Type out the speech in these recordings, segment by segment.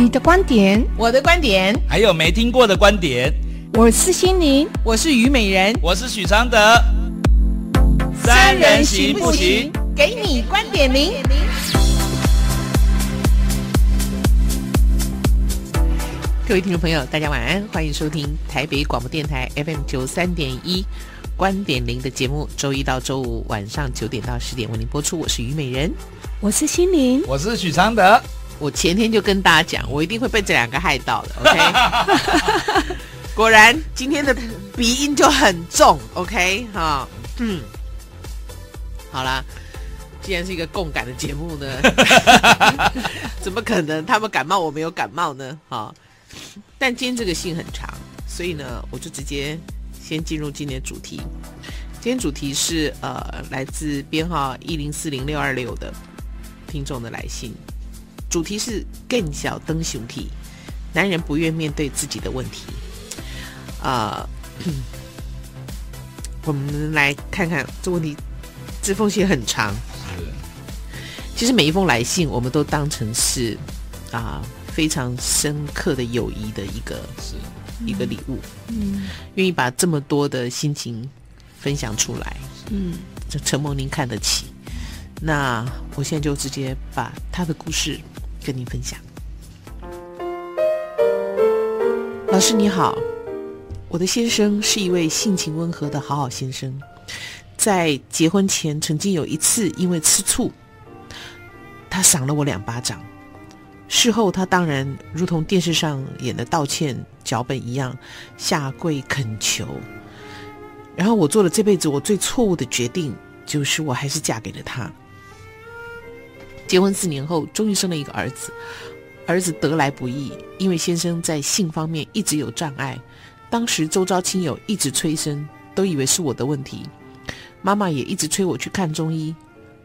你的观点，我的观点，还有没听过的观点。我是心灵，我是虞美人，我是许常德。三人行不行？给你观点零。各位听众朋友，大家晚安，欢迎收听台北广播电台 FM 九三点一观点零的节目，周一到周五晚上九点到十点为您播出。我是虞美人，我是心灵，我是许常德。我前天就跟大家讲，我一定会被这两个害到的。OK，果然今天的鼻音就很重。OK，哈，嗯，好啦，既然是一个共感的节目呢，怎么可能他们感冒我没有感冒呢？哈，但今天这个信很长，所以呢，我就直接先进入今天的主题。今天主题是呃，来自编号一零四零六二六的听众的来信。主题是更小灯熊体，男人不愿面对自己的问题。啊、呃，我们来看看这问题，这封信很长。是。其实每一封来信，我们都当成是啊、呃、非常深刻的友谊的一个一个礼物。嗯。愿意把这么多的心情分享出来。嗯。这承蒙您看得起。那我现在就直接把他的故事。跟您分享，老师你好，我的先生是一位性情温和的好好先生，在结婚前曾经有一次因为吃醋，他赏了我两巴掌，事后他当然如同电视上演的道歉脚本一样下跪恳求，然后我做了这辈子我最错误的决定，就是我还是嫁给了他。结婚四年后，终于生了一个儿子。儿子得来不易，因为先生在性方面一直有障碍。当时周遭亲友一直催生，都以为是我的问题。妈妈也一直催我去看中医。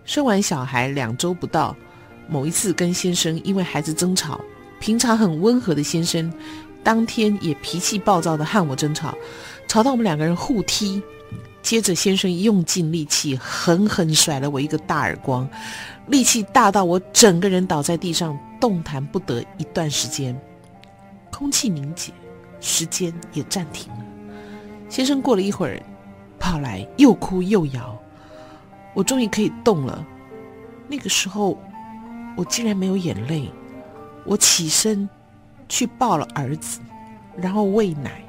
生完小孩两周不到，某一次跟先生因为孩子争吵，平常很温和的先生，当天也脾气暴躁的和我争吵，吵到我们两个人互踢。接着先生用尽力气，狠狠甩了我一个大耳光。力气大到我整个人倒在地上，动弹不得一段时间，空气凝结，时间也暂停了。先生过了一会儿，跑来又哭又摇，我终于可以动了。那个时候，我竟然没有眼泪。我起身去抱了儿子，然后喂奶。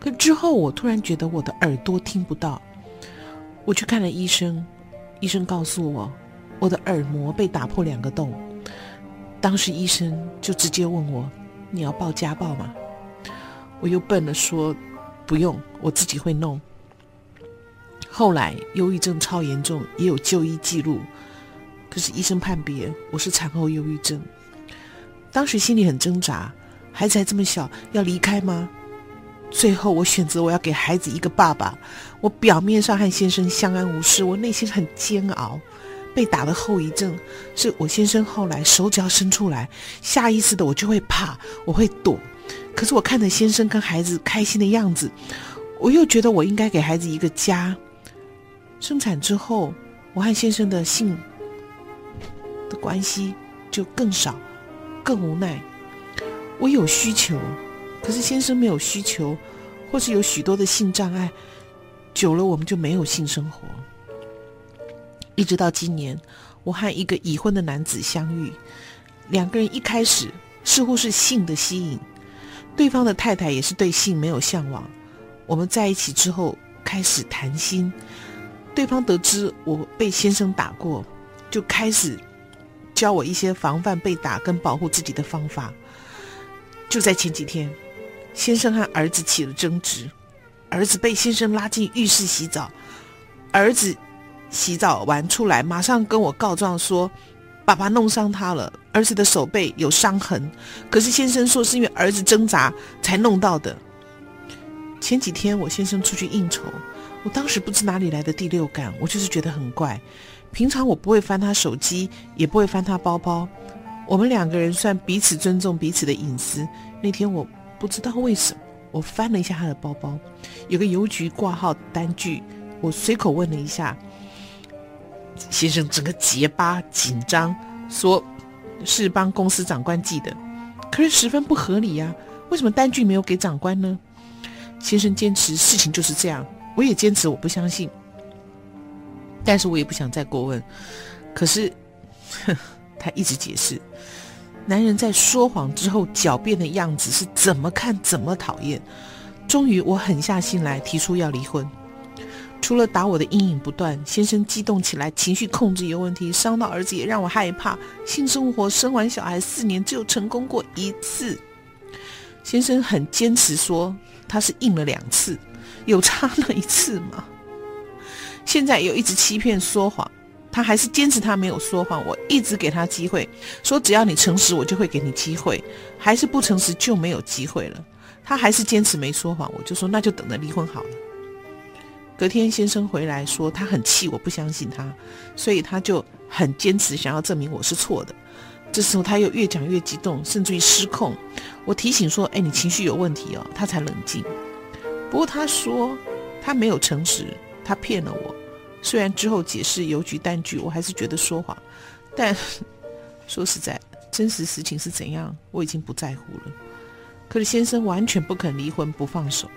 可之后，我突然觉得我的耳朵听不到，我去看了医生，医生告诉我。我的耳膜被打破两个洞，当时医生就直接问我：“你要报家暴吗？”我又笨了说：“不用，我自己会弄。”后来忧郁症超严重，也有就医记录，可是医生判别我是产后忧郁症。当时心里很挣扎，孩子还这么小，要离开吗？最后我选择我要给孩子一个爸爸。我表面上和先生相安无事，我内心很煎熬。被打的后遗症是我先生后来手脚伸出来，下意识的我就会怕，我会躲。可是我看着先生跟孩子开心的样子，我又觉得我应该给孩子一个家。生产之后，我和先生的性的关系就更少，更无奈。我有需求，可是先生没有需求，或是有许多的性障碍，久了我们就没有性生活。一直到今年，我和一个已婚的男子相遇，两个人一开始似乎是性的吸引，对方的太太也是对性没有向往。我们在一起之后开始谈心，对方得知我被先生打过，就开始教我一些防范被打跟保护自己的方法。就在前几天，先生和儿子起了争执，儿子被先生拉进浴室洗澡，儿子。洗澡完出来，马上跟我告状说，爸爸弄伤他了，儿子的手背有伤痕。可是先生说是因为儿子挣扎才弄到的。前几天我先生出去应酬，我当时不知哪里来的第六感，我就是觉得很怪。平常我不会翻他手机，也不会翻他包包。我们两个人算彼此尊重彼此的隐私。那天我不知道为什么，我翻了一下他的包包，有个邮局挂号单据，我随口问了一下。先生整个结巴紧张，说：“是帮公司长官寄的，可是十分不合理呀、为什么单据没有给长官呢？先生坚持事情就是这样，我也坚持我不相信，但是我也不想再过问。可是，哼，他一直解释，男人在说谎之后狡辩的样子是怎么看怎么讨厌。终于，我狠下心来提出要离婚。除了打我的阴影不断，先生激动起来，情绪控制有问题，伤到儿子也让我害怕。性生活生完小孩四年，只有成功过一次。先生很坚持说他是硬了两次，有差那一次吗？现在又一直欺骗说谎，他还是坚持他没有说谎。我一直给他机会，说只要你诚实，我就会给你机会。还是不诚实就没有机会了。他还是坚持没说谎，我就说那就等着离婚好了。隔天先生回来说他很气，我不相信他，所以他就很坚持想要证明我是错的。这时候他又越讲越激动，甚至于失控。我提醒说：“哎，你情绪有问题哦。”他才冷静。不过他说他没有诚实，他骗了我。虽然之后解释邮局单据，我还是觉得说谎。但 说实在，真实实情是怎样，我已经不在乎了。可是先生完全不肯离婚，不放手，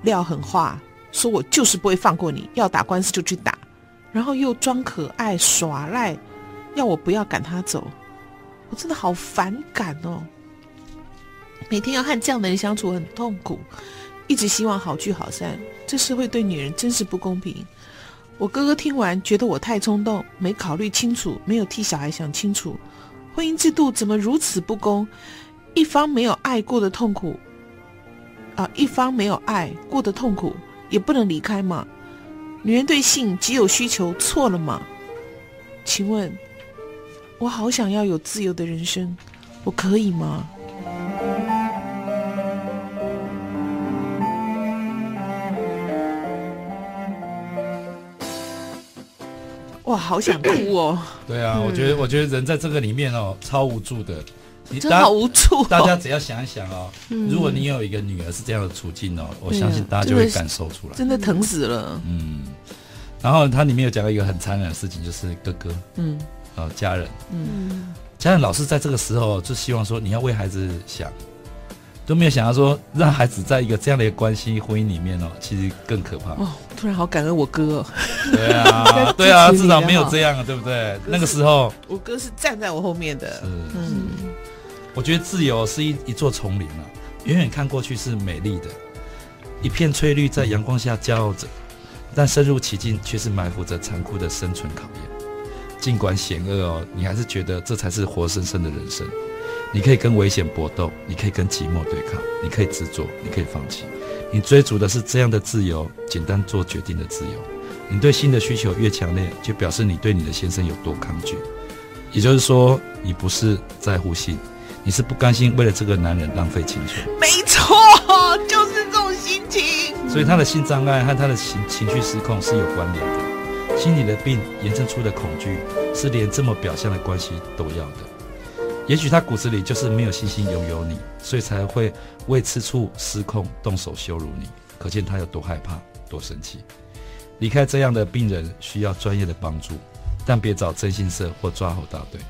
撂狠话。说我就是不会放过你，要打官司就去打，然后又装可爱耍赖，要我不要赶他走，我真的好反感哦。每天要和这样的人相处很痛苦，一直希望好聚好散，这社会对女人真是不公平。我哥哥听完觉得我太冲动，没考虑清楚，没有替小孩想清楚，婚姻制度怎么如此不公？一方没有爱过的痛苦，啊，一方没有爱过的痛苦。也不能离开吗？女人对性极有需求，错了吗？请问，我好想要有自由的人生，我可以吗？哇，好想哭哦！对啊，我觉得，我觉得人在这个里面哦，超无助的。你真好无助、哦。大家只要想一想哦，嗯、如果你有一个女儿是这样的处境哦，我相信大家就会感受出来。真的疼死了。嗯。然后它里面有讲到一个很残忍的事情，就是哥哥，嗯，呃，家人，嗯，家人老是在这个时候就希望说你要为孩子想，都没有想到说让孩子在一个这样的一个关系婚姻里面哦，其实更可怕。哦，突然好感恩我哥哦。对啊，对啊，至少没有这样啊，对不对？那个时候，我哥是站在我后面的。是，嗯。我觉得自由是一一座丛林啊，远远看过去是美丽的，一片翠绿在阳光下骄傲着，但深入其境却是埋伏着残酷的生存考验。尽管险恶哦，你还是觉得这才是活生生的人生。你可以跟危险搏斗，你可以跟寂寞对抗，你可以执着，你可以放弃。你追逐的是这样的自由，简单做决定的自由。你对性的需求越强烈，就表示你对你的先生有多抗拒。也就是说，你不是在乎性。你是不甘心为了这个男人浪费青春？没错，就是这种心情。所以他的性障碍和他的情情绪失控是有关联的。心理的病延伸出的恐惧，是连这么表象的关系都要的。也许他骨子里就是没有信心拥有你，所以才会为吃醋失控动手羞辱你。可见他有多害怕，多生气。离开这样的病人需要专业的帮助，但别找征信社或抓猴大队。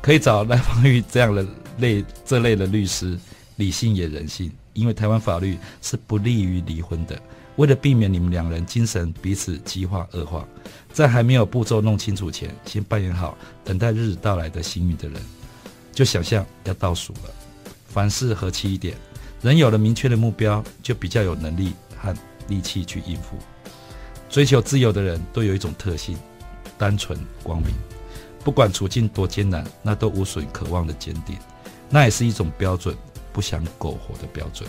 可以找赖芳玉这样的类这类的律师，理性也人性，因为台湾法律是不利于离婚的。为了避免你们两人精神彼此激化恶化，在还没有步骤弄清楚前，先扮演好等待日子到来的幸运的人，就想象要倒数了。凡事和气一点，人有了明确的目标，就比较有能力和力气去应付。追求自由的人都有一种特性：单纯光明。不管处境多艰难，那都无损渴望的坚定，那也是一种标准，不想苟活的标准。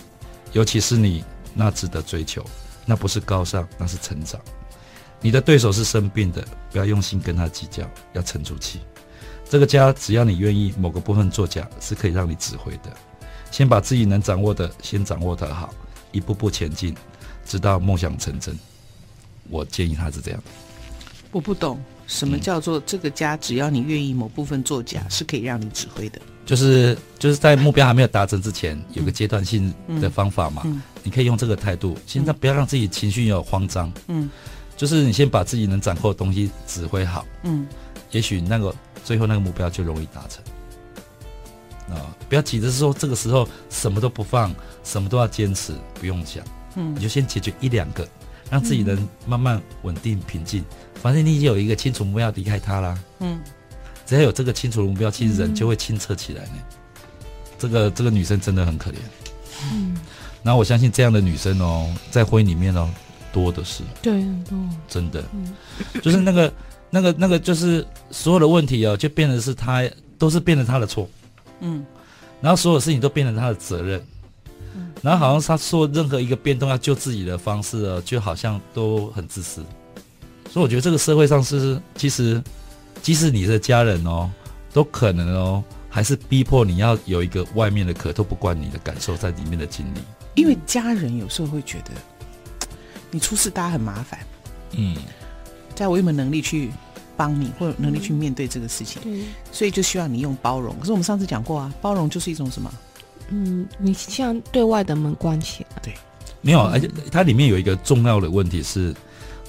尤其是你，那值得追求，那不是高尚，那是成长。你的对手是生病的，不要用心跟他计较，要沉住气。这个家，只要你愿意某个部分作假，是可以让你指挥的。先把自己能掌握的先掌握得好，一步步前进，直到梦想成真。我建议他是这样。我不懂。什么叫做这个家？只要你愿意某部分作假，是可以让你指挥的。就是就是在目标还没有达成之前，有个阶段性的方法嘛。嗯，你可以用这个态度，现在不要让自己情绪有慌张。嗯，就是你先把自己能掌控的东西指挥好。嗯，也许那个最后那个目标就容易达成。啊，不要急着说这个时候什么都不放，什么都要坚持，不用想，嗯，你就先解决一两个，让自己能慢慢稳定平静。反正你已经有一个清楚目标，离开他啦，嗯，只要有这个清楚的目标，其实人就会清澈起来呢。这个这个女生真的很可怜，嗯，然后我相信这样的女生哦，在婚姻里面哦，多的是，对，很多，真的，就是那个那个那个，就是所有的问题哦，就变得是她，都是变成她的错。嗯，然后所有事情都变成她的责任，嗯，然后好像她说任何一个变动要救自己的方式哦，就好像都很自私，所以我觉得这个社会上是其实，即使你的家人哦，都可能哦，还是逼迫你要有一个外面的壳，都不管你的感受在里面的经历，因为家人有时候会觉得你出事大家很麻烦，嗯，在我有没有能力去。帮你或者能力去面对这个事情，嗯、所以就需要你用包容。可是我们上次讲过啊，包容就是一种什么？嗯，你像对外的门关起来。对，没有，而且它里面有一个重要的问题是，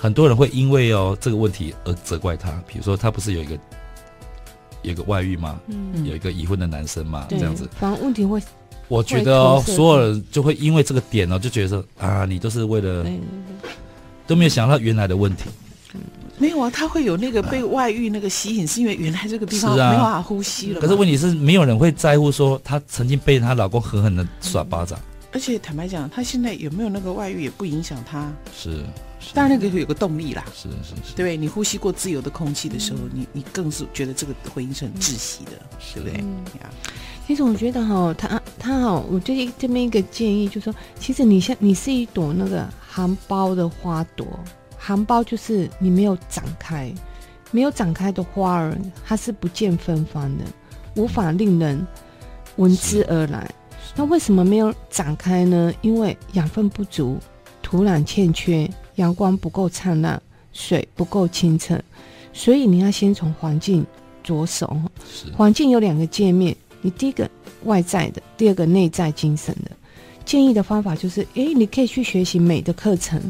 很多人会因为哦这个问题而责怪他。比如说，他不是有一个有一个外遇吗？嗯，有一个已婚的男生嘛，这样子。反正问题会，我觉得哦，所有人就会因为这个点哦，就觉得说啊，你都是为了，都没有想到原来的问题。没有啊，他会有那个被外遇那个吸引，是因为原来这个地方没办法呼吸了。可是问题是，没有人会在乎说她曾经被她老公狠狠的耍巴掌。而且坦白讲，他现在有没有那个外遇也不影响他。是，当然那个有个动力啦。是是是，对，你呼吸过自由的空气的时候，你你更是觉得这个婚姻是很窒息的，对不对？其实我觉得哈，他他哈，我这这边一个建议就是说，其实你像你是一朵那个含苞的花朵。含苞就是你没有展开，没有展开的花儿，它是不见芬芳的，无法令人闻之而来。那为什么没有展开呢？因为养分不足，土壤欠缺，阳光不够灿烂，水不够清澈。所以你要先从环境着手。环境有两个界面，你第一个外在的，第二个内在精神的。建议的方法就是，诶，你可以去学习美的课程。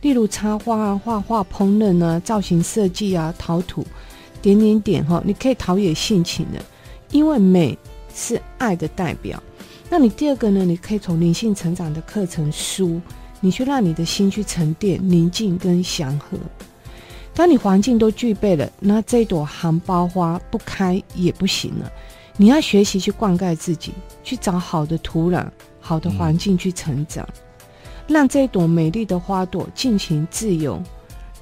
例如插花啊、画画、烹饪啊、造型设计啊、陶土，点点点哈，你可以陶冶性情的，因为美是爱的代表。那你第二个呢？你可以从灵性成长的课程书，你去让你的心去沉淀、宁静跟祥和。当你环境都具备了，那这朵含苞花不开也不行了。你要学习去灌溉自己，去找好的土壤、好的环境去成长。让这朵美丽的花朵尽情自由，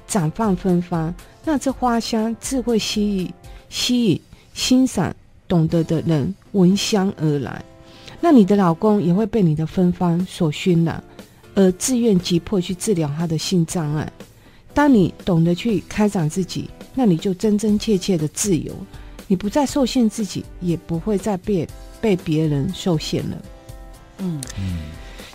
绽放芬芳，让这花香自会吸引、吸引、欣赏、懂得的人闻香而来。那你的老公也会被你的芬芳所熏染，而自愿急迫去治疗他的性障碍。当你懂得去开展自己，那你就真真切切的自由，你不再受限自己，也不会再被被别人受限了。嗯嗯。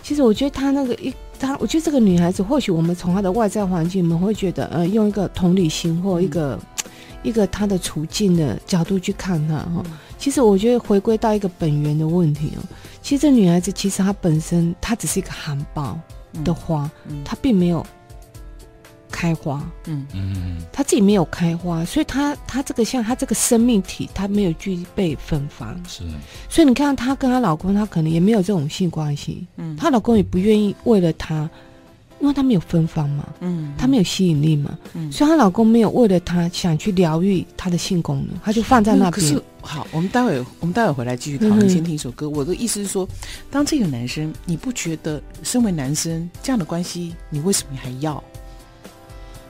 其实我觉得她那个一，她我觉得这个女孩子，或许我们从她的外在环境，我们会觉得，呃，用一个同理心或一个、嗯、一个她的处境的角度去看她哈。其实我觉得回归到一个本源的问题哦，其实这女孩子其实她本身她只是一个含苞的花，嗯嗯、她并没有。开花，嗯。嗯，她自己没有开花，所以她她这个像她这个生命体，她没有具备芬芳，是，所以你看她跟她老公，她可能也没有这种性关系，嗯，她老公也不愿意为了她，因为她没有芬芳嘛，嗯，她没有吸引力嘛，嗯，所以她老公没有为了她想去疗愈她的性功能，他就放在那边。可是好，我们待会我们待会回来继续讨论，先听一首歌。嗯、我的意思是说，当这个男生，你不觉得身为男生这样的关系，你为什么还要？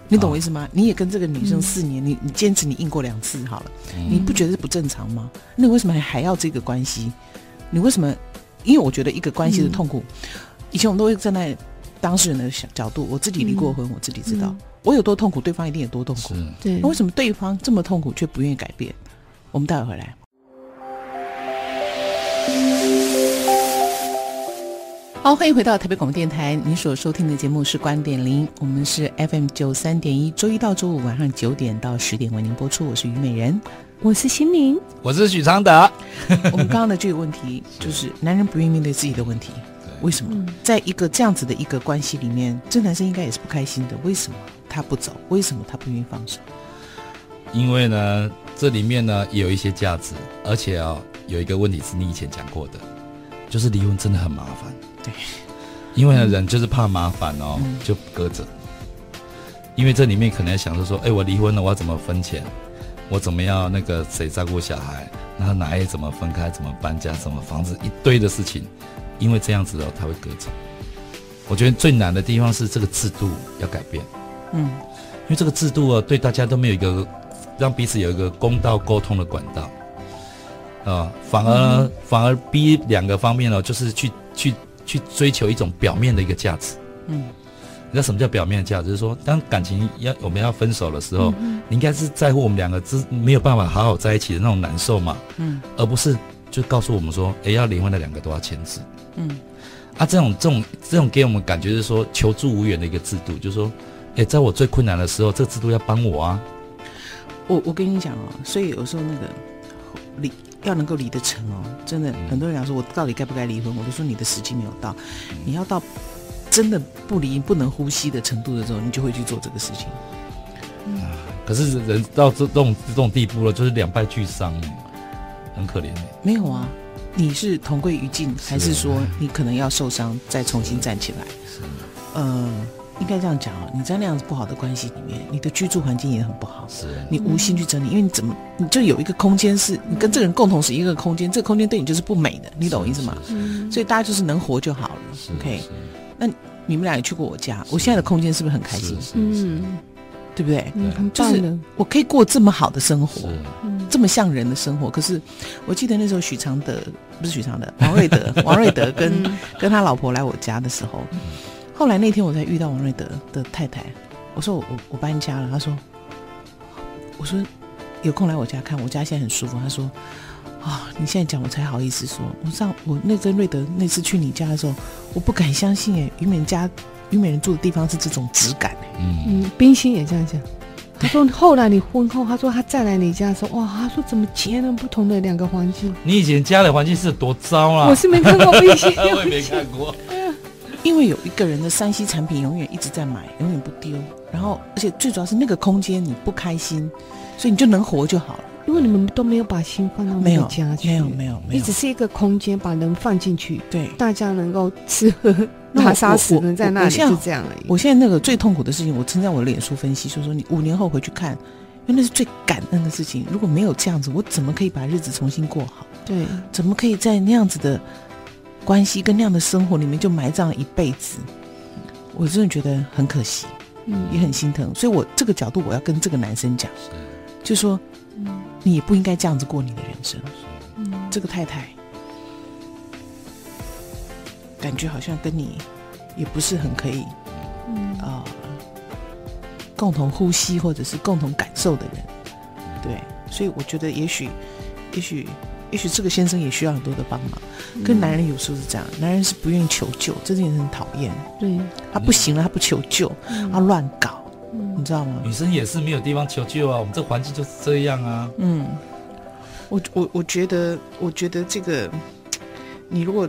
你懂我意思吗？你也跟这个女生四年，你你坚持你硬过两次好了，你不觉得是不正常吗？那你为什么还还要这个关系？你为什么？因为我觉得一个关系的痛苦，以前我们都会站在当事人的角度，我自己离过婚，我自己知道我有多痛苦，对方一定有多痛苦。对，那为什么对方这么痛苦却不愿意改变？我们待会回来。好，欢迎回到台北广播电台。您所收听的节目是《观点零》，我们是 FM 九三点一，周一到周五晚上九点到十点为您播出。我是虞美人，我是心灵，我是许常德。我们刚刚的这个问题 就是，男人不愿意面对自己的问题，为什么？在一个这样子的一个关系里面，这男生应该也是不开心的。为什么他不走？为什么他不愿意放手？因为呢，这里面呢也有一些价值，而且啊、哦，有一个问题是你以前讲过的，就是离婚真的很麻烦。对，因为呢，人就是怕麻烦哦，嗯、就搁着。因为这里面可能要想着说，哎，我离婚了，我要怎么分钱？我怎么样那个谁照顾小孩？然后哪里怎么分开？怎么搬家？怎么房子？一堆的事情。因为这样子哦，他会隔着。我觉得最难的地方是这个制度要改变。嗯，因为这个制度啊，对大家都没有一个让彼此有一个公道沟通的管道啊，反而、嗯、反而逼两个方面呢，就是去去去追求一种表面的一个价值。嗯。你知道什么叫表面的价值？就是说，当感情要我们要分手的时候，嗯、你应该是在乎我们两个之没有办法好好在一起的那种难受嘛，嗯，而不是就告诉我们说，哎，要离婚的两个都要签字，嗯，啊，这种这种这种给我们感觉是说求助无援的一个制度，就是说，哎，在我最困难的时候，这个制度要帮我啊。我我跟你讲哦，所以有时候那个离要能够离得成哦，真的、嗯、很多人讲说，我到底该不该离婚？我都说你的时机没有到，嗯、你要到。真的不离不能呼吸的程度的时候，你就会去做这个事情。嗯，可是人到这这种这种地步了，就是两败俱伤，很可怜。没有啊，你是同归于尽，还是说你可能要受伤再重新站起来？是，呃，应该这样讲啊。你在那样子不好的关系里面，你的居住环境也很不好。是，你无心去整理，因为你怎么你就有一个空间是你跟这个人共同是一个空间，这个空间对你就是不美的，你懂我意思吗？所以大家就是能活就好了。OK。那你们俩也去过我家，我现在的空间是不是很开心？嗯，对不对？嗯，就是我可以过这么好的生活，这么像人的生活。可是我记得那时候许常德不是许常德，王瑞德，王瑞德跟跟他老婆来我家的时候，后来那天我才遇到王瑞德的太太，我说我我我搬家了，他说，我说有空来我家看，我家现在很舒服。他说。啊、哦！你现在讲我才好意思说。我上我那跟瑞德那次去你家的时候，我不敢相信哎，于美人家于美人住的地方是这种质感哎。嗯嗯，冰心也这样讲。他说后来你婚后，他说他再来你家的时候，哇，他说怎么截然不同的两个环境？你以前家的环境是多糟啊！我是没看过冰心，我也没看过。因为有一个人的山西产品永远一直在买，永远不丢。然后，而且最主要是那个空间你不开心，所以你就能活就好了。因为你们都没有把心放到没有家去，没有没有没有，没有你只是一个空间，把人放进去，对，大家能够吃喝拉撒死能在那里，就这样而已。我现在那个最痛苦的事情，我曾在我的脸书分析，说说你五年后回去看，因为那是最感恩的事情。如果没有这样子，我怎么可以把日子重新过好？对，怎么可以在那样子的关系跟那样的生活里面就埋葬了一辈子？我真的觉得很可惜，嗯，也很心疼。所以我这个角度，我要跟这个男生讲，就说。嗯你也不应该这样子过你的人生。嗯，这个太太感觉好像跟你也不是很可以，嗯啊、呃，共同呼吸或者是共同感受的人。对，所以我觉得也许，也许，也许这个先生也需要很多的帮忙。跟男人有时候是这样，男人是不愿意求救，这件事很讨厌。对，他不行了，他不求救，他乱搞。你知道吗？女生也是没有地方求救啊，我们这环境就是这样啊。嗯，我我我觉得，我觉得这个，你如果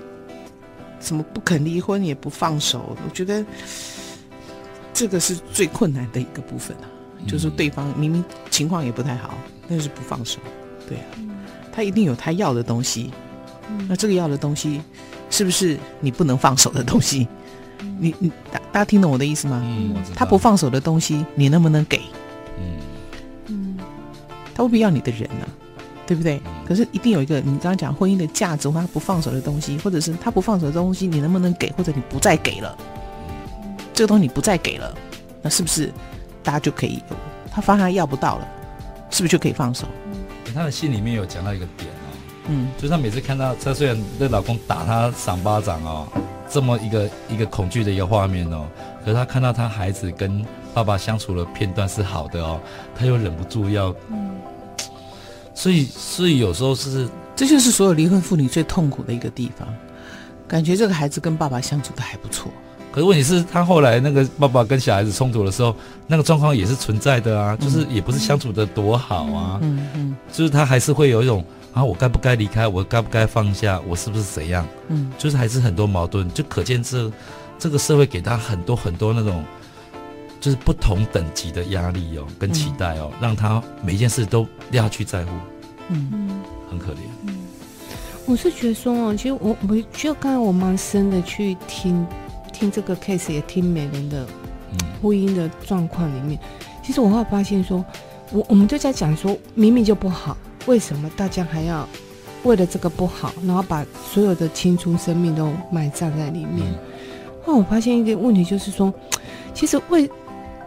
怎么不肯离婚也不放手，我觉得这个是最困难的一个部分啊。嗯、就是对方明明情况也不太好，但是不放手，对啊，嗯、他一定有他要的东西。嗯、那这个要的东西，是不是你不能放手的东西？你你大大家听懂我的意思吗？嗯，他不放手的东西，你能不能给？嗯嗯，他未必要你的人呢、啊，对不对？可是一定有一个，你刚刚讲婚姻的价值，或他不放手的东西，或者是他不放手的东西，你能不能给？或者你不再给了，这个东西你不再给了，那是不是大家就可以有？他发现他要不到了，是不是就可以放手？他的信里面有讲到一个点哦，嗯，就是他每次看到他虽然那老公打他赏巴掌哦。这么一个一个恐惧的一个画面哦，可是他看到他孩子跟爸爸相处的片段是好的哦，他又忍不住要，嗯，所以所以有时候是，这就是所有离婚妇女最痛苦的一个地方，感觉这个孩子跟爸爸相处的还不错，可是问题是，他后来那个爸爸跟小孩子冲突的时候，那个状况也是存在的啊，就是也不是相处的多好啊，嗯嗯，嗯，就是他还是会有一种。啊，我该不该离开？我该不该放下？我是不是怎样？嗯，就是还是很多矛盾，就可见这这个社会给他很多很多那种就是不同等级的压力哦，跟期待哦，让他每一件事都要去在乎，嗯。很可怜。我是觉得说哦，其实我我就刚才我蛮深的去听听这个 case，也听每人的婚姻的状况里面，其实我会发现说，我我们就在讲说，明明就不好，为什么大家还要为了这个不好，然后把所有的青春生命都埋葬在里面？那我发现一个问题就是说，其实为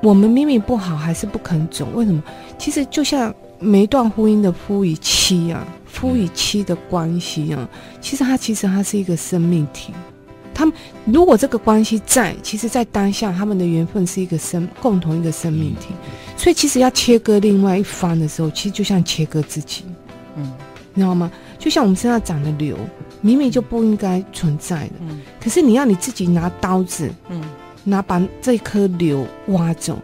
我们明明不好，还是不肯走，为什么？其实就像每一段婚姻的夫与妻啊。夫与妻的关系啊，其实它其实它是一个生命体。他们如果这个关系在，其实，在当下他们的缘分是一个生共同一个生命体。所以，其实要切割另外一方的时候，其实就像切割自己。嗯，你知道吗？就像我们身上长的瘤，明明就不应该存在的。嗯。可是你要你自己拿刀子，嗯，拿把这颗瘤挖走，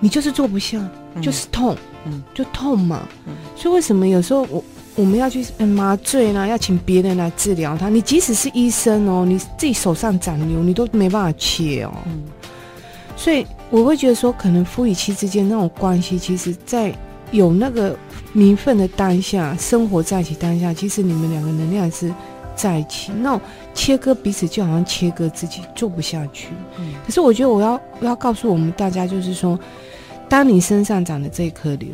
你就是做不下，就是痛，嗯，就痛嘛。嗯。所以为什么有时候我？我们要去麻醉呢，要请别人来治疗他。你即使是医生哦，你自己手上长瘤，你都没办法切哦。嗯，所以我会觉得说，可能夫与妻之间那种关系，其实，在有那个名分的当下，生活在一起当下，其实你们两个能量是在一起。那种切割彼此，就好像切割自己，做不下去。嗯，可是我觉得我要我要告诉我们大家，就是说，当你身上长的这一颗瘤，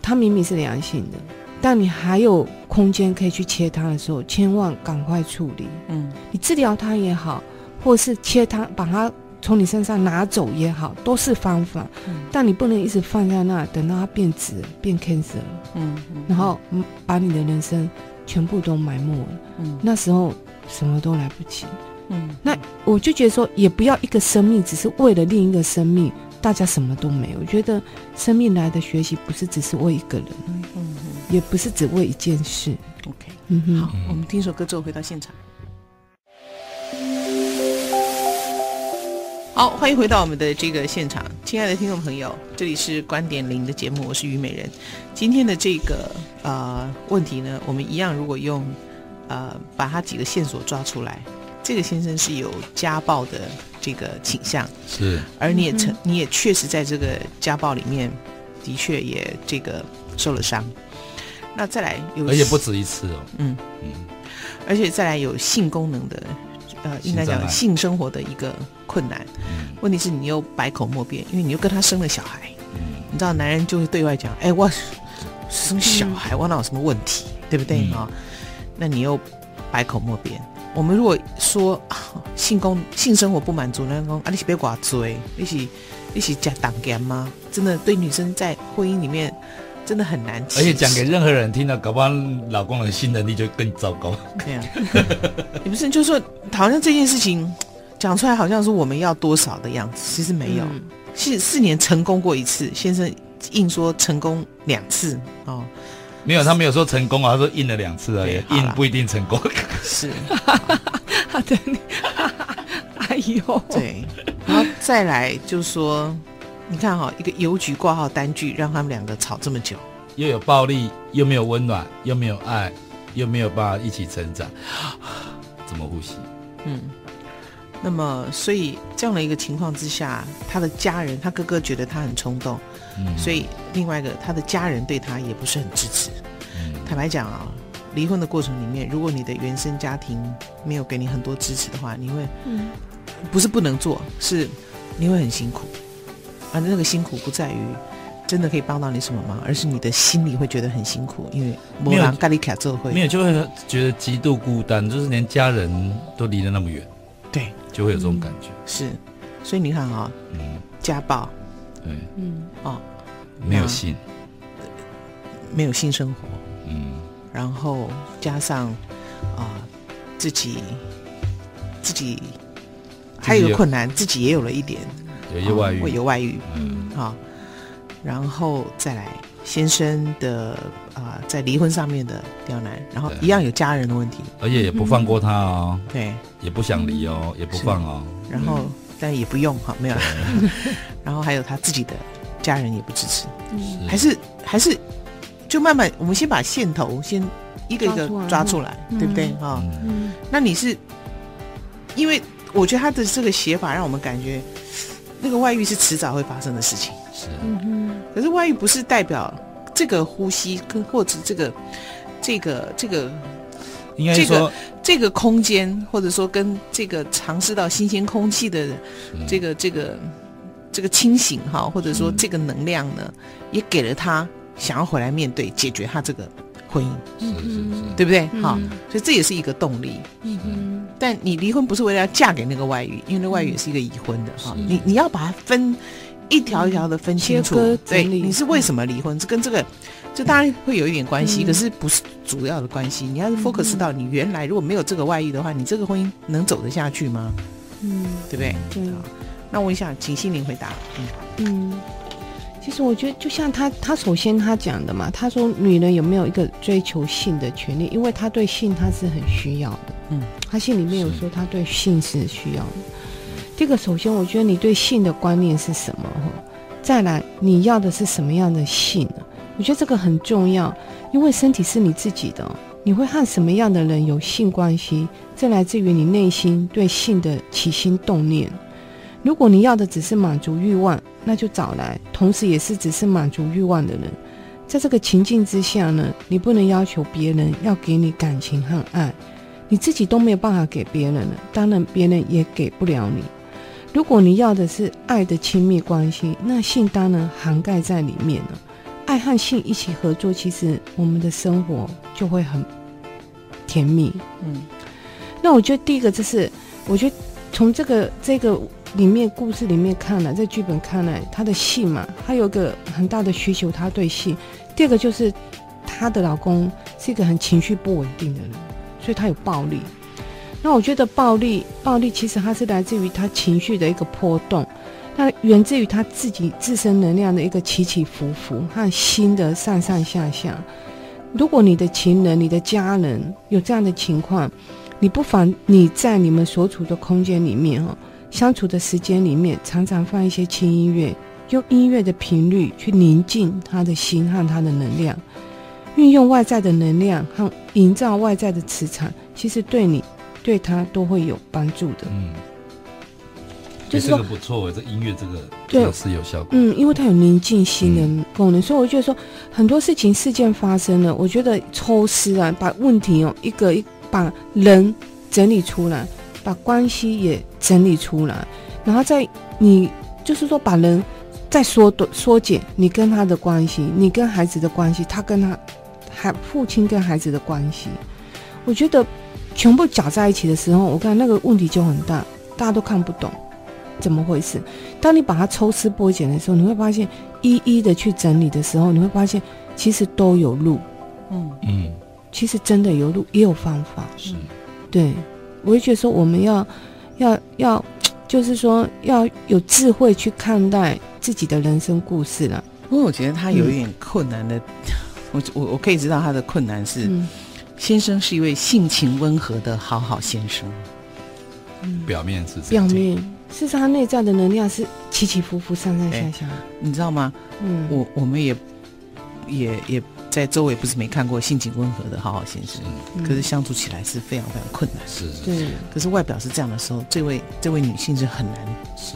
它明明是良性的。但你还有空间可以去切它的时候，千万赶快处理。嗯，你治疗它也好，或是切它，把它从你身上拿走也好，都是方法。嗯，但你不能一直放在那，等到它变质、变 cancer 了。嗯，嗯，然后把你的人生全部都埋没了。嗯，那时候什么都来不及。嗯，那我就觉得说，也不要一个生命只是为了另一个生命，大家什么都没有。我觉得生命来的学习不是只是为一个人。嗯。也不是只为一件事。OK，嗯哼，好，我们听首歌之后回到现场。好，欢迎回到我们的这个现场，亲爱的听众朋友，这里是观点零的节目，我是虞美人。今天的这个呃问题呢，我们一样，如果用呃把他几个线索抓出来，这个先生是有家暴的这个倾向，是，而你也曾，你也确实在这个家暴里面的确也这个受了伤。那再来有，而且不止一次哦。嗯嗯，而且再来有性功能的，呃，应该讲性生活的一个困难。嗯，问题是你又百口莫辩，因为你又跟他生了小孩。嗯，你知道男人就会对外讲：“哎，我生小孩，我哪有什么问题？对不对啊？”那你又百口莫辩。我们如果说性功性生活不满足，那公啊，你是别挂嘴，你是你是假挡干吗？真的对女生在婚姻里面。真的很难，而且讲给任何人听到，搞不好老公的性能力就更糟糕。对啊，也不是，就是说，好像这件事情讲出来，好像是我们要多少的样子，其实没有。四、嗯、四年成功过一次，先生硬说成功两次哦，没有，他没有说成功啊，他说印了两次而已，印不一定成功。是，对，哎呦，对，然后再来就是说。你看哈，一个邮局挂号单据，让他们两个吵这么久，又有暴力，又没有温暖，又没有爱，又没有办法一起成长，怎么呼吸？嗯，那么所以这样的一个情况之下，他的家人，他哥哥觉得他很冲动，嗯，所以另外一个他的家人对他也不是很支持。嗯，坦白讲啊，离婚的过程里面，如果你的原生家庭没有给你很多支持的话，你会，嗯，不是不能做，是你会很辛苦。反正，那个辛苦不在于真的可以帮到你什么忙，而是你的心里会觉得很辛苦，因为没有咖喱卡做会，没有就会觉得极度孤单，就是连家人都离得那么远，对，就会有这种感觉。嗯、是，所以你看啊、哦，嗯，家暴，对，嗯，哦，没有性，没有性生活，嗯，然后加上啊、呃，自己自己还有一个困难，自己也有了一点。有一外遇，会有外遇，嗯，好，然后再来先生的啊，在离婚上面的刁难，然后一样有家人的问题，而且也不放过他哦，对，也不想离哦，也不放哦，然后但也不用哈，没有，然后还有他自己的家人也不支持，还是还是就慢慢，我们先把线头先一个一个抓出来，对不对？哈？嗯，那你是因为我觉得他的这个写法让我们感觉。那个外遇是迟早会发生的事情。是，嗯哼，可是外遇不是代表这个呼吸跟或者这个这个这个应该说这个空间，或者说跟这个尝试到新鲜空气的这个这个这个清醒哈，或者说这个能量呢，也给了他想要回来面对解决他这个婚姻，是是是，对不对？好，嗯。所以这也是一个动力。嗯。哼，但你离婚不是为了要嫁给那个外遇，因为那外遇也是一个已婚的哈。是。你你要把它分一条一条的分清楚，对，你是为什么离婚？这跟这个这当然会有一点关系，嗯可是不是主要的关系。你要是 focus 到你原来如果没有这个外遇的话，你这个婚姻能走得下去吗？嗯，对不对？对，啊那我问一下，请心灵回答。嗯嗯，其实我觉得就像他，他首先他讲的嘛，他说女人有没有一个追求性的权利？因为他对性他是很需要的，嗯，他信里面有说他对性是需要的。这个首先，我觉得你对性的观念是什么？哈，再来你要的是什么样的性呢？我觉得这个很重要，因为身体是你自己的，你会和什么样的人有性关系，这来自于你内心对性的起心动念。如果你要的只是满足欲望，那就找来同时也是只是满足欲望的人。在这个情境之下呢，你不能要求别人要给你感情和爱，你自己都没有办法给别人了，当然别人也给不了你。如果你要的是爱的亲密关系，那性当然涵盖在里面了。爱和性一起合作，其实我们的生活就会很甜蜜。嗯，那我觉得第一个就是，我觉得从这个这个里面故事里面看来，在剧本看来，她的性嘛，她有个很大的需求，她对性。第二个就是她的老公是一个很情绪不稳定的人，所以他有暴力。那我觉得暴力，暴力其实它是来自于她情绪的一个波动，那源自于他自己自身能量的一个起起伏伏和心的上上下下。如果你的情人、你的家人有这样的情况，你不妨你在你们所处的空间里面哦，相处的时间里面，常常放一些轻音乐，用音乐的频率去宁静他的心和他的能量，运用外在的能量和营造外在的磁场，其实对你对他都会有帮助的。嗯，就是说欸这个不错哎，这音乐这个对这个是有效果。嗯，因为它有宁静心的功能，所以我觉得说很多事情事件发生了，我觉得抽丝啊，把问题哦一个一把人整理出来，把关系也整理出来，然后再你就是说把人再缩短缩减你跟他的关系，你跟孩子的关系，他跟他还父亲跟孩子的关系，我觉得全部搅在一起的时候，我看那个问题就很大，大家都看不懂。怎么回事？当你把它抽丝剥茧的时候，你会发现一一的去整理的时候，你会发现其实都有路，嗯。嗯，其实真的有路，也有方法。是，对，我会觉得说我们要要要，就是说要有智慧去看待自己的人生故事了。不过我觉得他有一点困难的，我我我可以知道他的困难是，嗯。先生是一位性情温和的好好先生。嗯，表面是这样表面，事实上他内在的能量是起起伏伏、上上下下。你知道吗？嗯，我我们也也也在周围不是没看过性情温和的好好先生，嗯可是相处起来是非常非常困难。是是对，可是外表是这样的时候，这位这位女性是很难，是，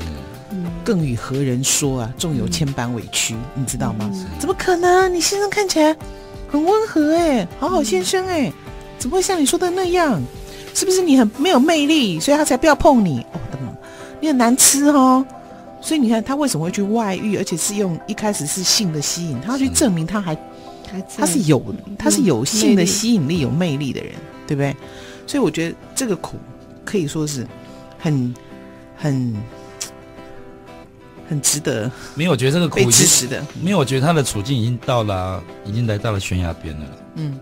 嗯，更与何人说啊？纵有千般委屈，你知道吗？嗯怎么可能？你先生看起来很温和哎，好好先生哎，怎么会像你说的那样？是不是你很没有魅力，所以他才不要碰你？你很难吃哦。所以你看他为什么会去外遇，而且是用一开始是性的吸引，他要去证明他还他是有他是有性的吸引力、有魅力的人，对不对？所以我觉得这个苦可以说是很很很值得没有，我觉得这个苦被已经支持的。没有，我觉得他的处境已经到了，已经来到了悬崖边了。嗯，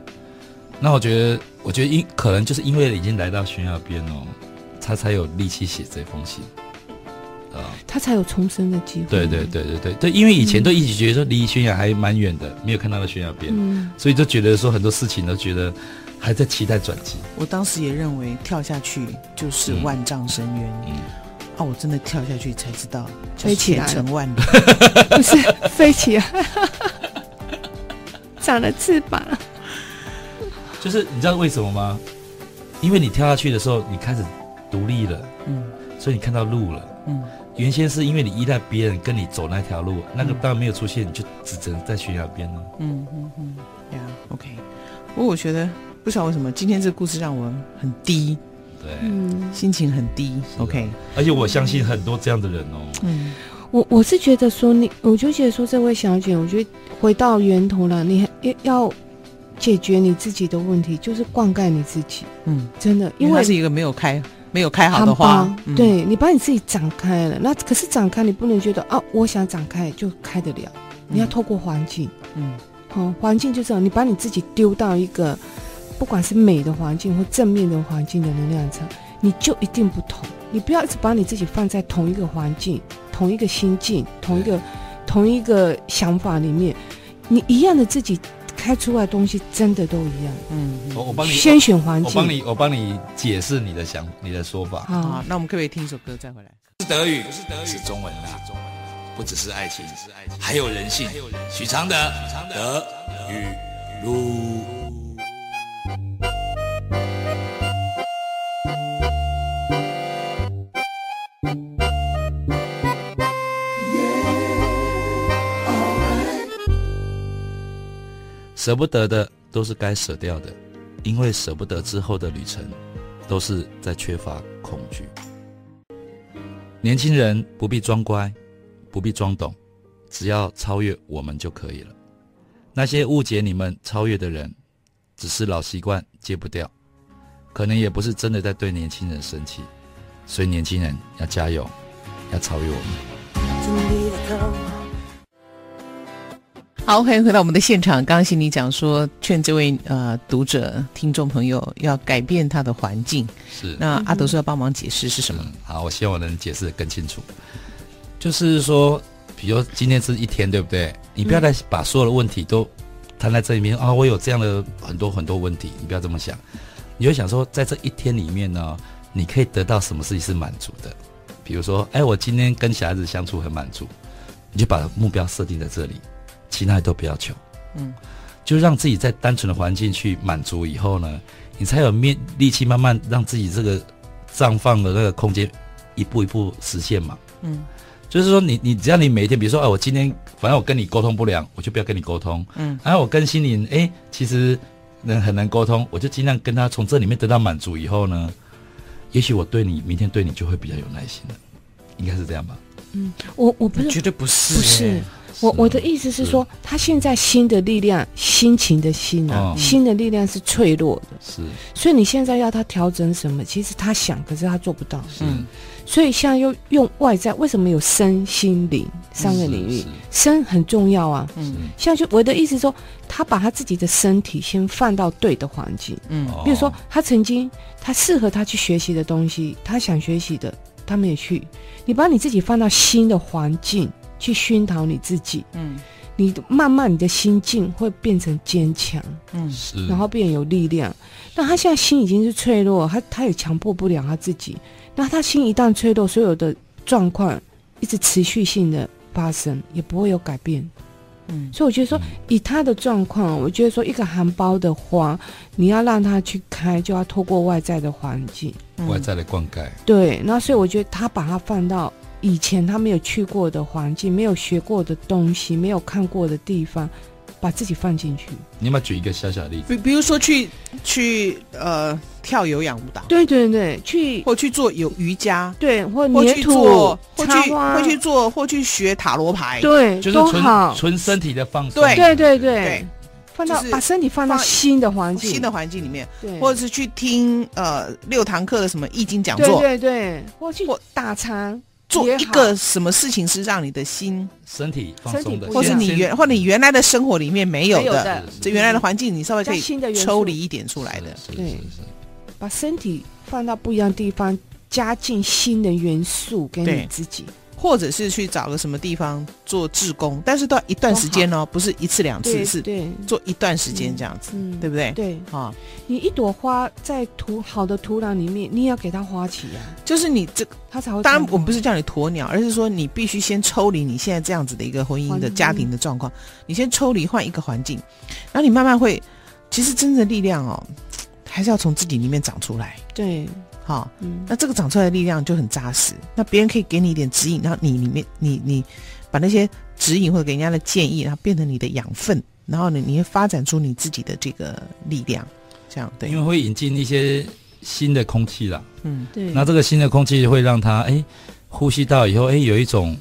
那我觉得，我觉得因可能就是因为已经来到悬崖边哦，他才有力气写这封信啊。他才有重生的机会。对对对对对对，因为以前都一直觉得说离悬崖还蛮远的，没有看到那悬崖边，嗯，所以就觉得说很多事情都觉得还在期待转机。我当时也认为跳下去就是万丈深渊。嗯，啊，我真的跳下去才知道，飞起来成万里。不是飞起来，长了翅膀。就是你知道为什么吗？因为你跳下去的时候，你开始独立了，嗯所以你看到路了。嗯原先是因为你依赖别人跟你走那条路，那个当然没有出现，你就只能在悬崖边了。嗯嗯嗯，呀、yeah,，OK。不过我觉得不知道为什么今天这个故事让我很低，对，嗯，心情很低。OK，而且我相信很多这样的人哦。嗯，我我是觉得说你，我就觉得说这位小姐，我觉得回到源头了，你要要解决你自己的问题，就是灌溉你自己。嗯，真的，因为它是一个没有开。没有开好的花，嗯、对你把你自己展开了，那可是展开，你不能觉得啊，我想展开就开得了，你要透过环境，嗯，好、哦，环境就是你把你自己丢到一个不管是美的环境或正面的环境的能量场，你就一定不同。你不要一直把你自己放在同一个环境、同一个心境、同一个同一个想法里面，你一样的自己。开出来的东西真的都一样。嗯，我我帮你先选环境，我帮你我帮你解释你的想你的说法。好，那我们可不可以听一首歌再回来？是德语，不是德语，是中文的。不只是爱情，是爱情，还有人性。许常德，德语路。舍不得的都是该舍掉的，因为舍不得之后的旅程，都是在缺乏恐惧。年轻人不必装乖，不必装懂，只要超越我们就可以了。那些误解你们超越的人，只是老习惯戒不掉，可能也不是真的在对年轻人生气。所以年轻人要加油，要超越我们。好欢迎回到我们的现场。刚刚心里讲说，劝这位呃读者、听众朋友要改变他的环境。是，那阿德说要帮忙解释是什么？嗯、好，我希望我能解释得更清楚。就是说，比如今天是一天，对不对？你不要再把所有的问题都摊在这里面啊、嗯哦！我有这样的很多很多问题，你不要这么想。你就想说，在这一天里面呢，你可以得到什么事情是满足的？比如说，哎，我今天跟小孩子相处很满足，你就把目标设定在这里。其他都不要求，嗯，就让自己在单纯的环境去满足以后呢，你才有面力气慢慢让自己这个绽放的那个空间一步一步实现嘛，嗯，就是说你你只要你每一天，比如说，哎，我今天反正我跟你沟通不良，我就不要跟你沟通，嗯，然后我跟心灵，哎，其实能很难沟通，我就尽量跟他从这里面得到满足以后呢，也许我对你明天对你就会比较有耐心了，应该是这样吧？嗯，我我不是绝对不是，不是。我我的意思是说，他现在心的力量，心情的心啊，心的力量是脆弱的，是。所以你现在要他调整什么？其实他想，可是他做不到。嗯。所以现在又用外在，为什么有身心灵三个领域？身很重要啊。嗯。像就我的意思说，他把他自己的身体先放到对的环境。嗯。比如说，他曾经他适合他去学习的东西，他想学习的，他没有去。你把你自己放到新的环境。去熏陶你自己，嗯，你慢慢你的心境会变成坚强，嗯，是，然后变有力量。那他现在心已经是脆弱，他他也强迫不了他自己。那他心一旦脆弱，所有的状况一直持续性的发生，也不会有改变。嗯，所以我觉得说，以他的状况，我觉得说，一个含苞的花，你要让它去开，就要透过外在的环境，外在的灌溉。对，那所以我觉得他把它放到。以前他没有去过的环境，没有学过的东西，没有看过的地方，把自己放进去。你要不要举一个小小的例子？比比如说去去呃跳有氧舞蹈，对对对，去或去做有瑜伽，对，或或去做，或去或去做，或去学塔罗牌，对，就是纯纯身体的放松。对。对对对，放到把身体放到新的环境，新的环境里面，对，或者是去听呃六堂课的什么易经讲座，对对对，或去打禅。做一个什么事情是让你的心、身体放松的，或是你原或者你原来的生活里面没有的，这原来的环境你稍微可以抽离一点出来的，对，把身体放到不一样的地方，加进新的元素给你自己。或者是去找个什么地方做志工，但是都要一段时间哦，不是一次两次，是做一段时间这样子，对不对？对啊，你一朵花在土好的土壤里面，你也要给它花期啊。就是你这它才会。当然，我不是叫你鸵鸟，而是说你必须先抽离你现在这样子的一个婚姻的家庭的状况，你先抽离换一个环境，然后你慢慢会，其实真正的力量哦，还是要从自己里面长出来。对。好，嗯那这个长出来的力量就很扎实。那别人可以给你一点指引，然后你里面你你把那些指引或者给人家的建议，然后变成你的养分，然后呢，你会发展出你自己的这个力量，这样对因为会引进一些新的空气啦。嗯对，那这个新的空气会让他哎呼吸到以后哎有一种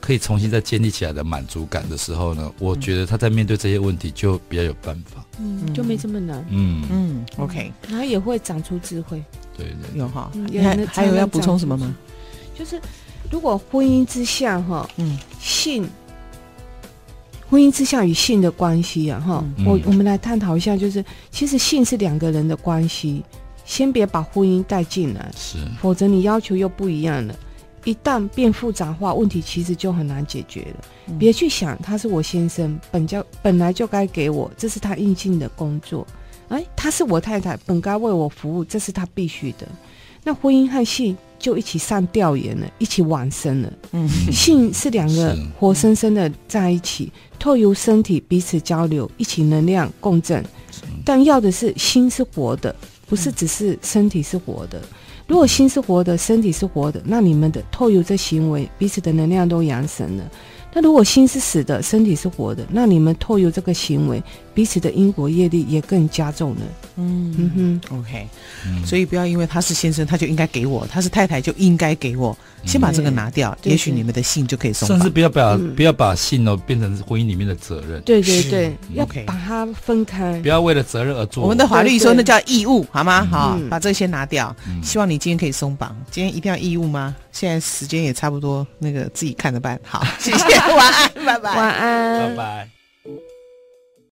可以重新再建立起来的满足感的时候呢，我觉得他在面对这些问题就比较有办法。嗯，就没这么难，嗯，嗯，OK，然后也会长出智慧。对对有哈还有还有要补充什么吗？就是如果婚姻之下哈，嗯性，婚姻之下与性的关系啊哈，嗯我我们来探讨一下，就是其实性是两个人的关系，先别把婚姻带进来，是，否则你要求又不一样了。一旦变复杂化，问题其实就很难解决了。嗯别去想他是我先生，本就本来就该给我，这是他应尽的工作。哎，她是我太太，本该为我服务，这是她必须的。那婚姻和性就一起上吊研了，一起往生了。嗯性是两个活生生的在一起，透由身体彼此交流，一起能量共振。但要的是心是活的，不是只是身体是活的。如果心是活的，身体是活的，那你们的透由这行为，彼此的能量都扬升了。那如果心是死的，身体是活的，那你们透由这个行为，彼此的因果业力也更加重了。嗯嗯哼，，OK，嗯所以不要因为他是先生，他就应该给我；他是太太就应该给我。先把这个拿掉，也许你们的信就可以松甚至。不要把嗯不要把信哦变成婚姻里面的责任，对对对，要把它分开不。要为了责任而做。我们的法律说那叫义务，好吗？好，嗯把这个先拿掉。嗯希望你今天可以松绑。今天一定要义务吗？现在时间也差不多，那个自己看着办。好，谢谢，晚安，拜拜。晚安，拜拜。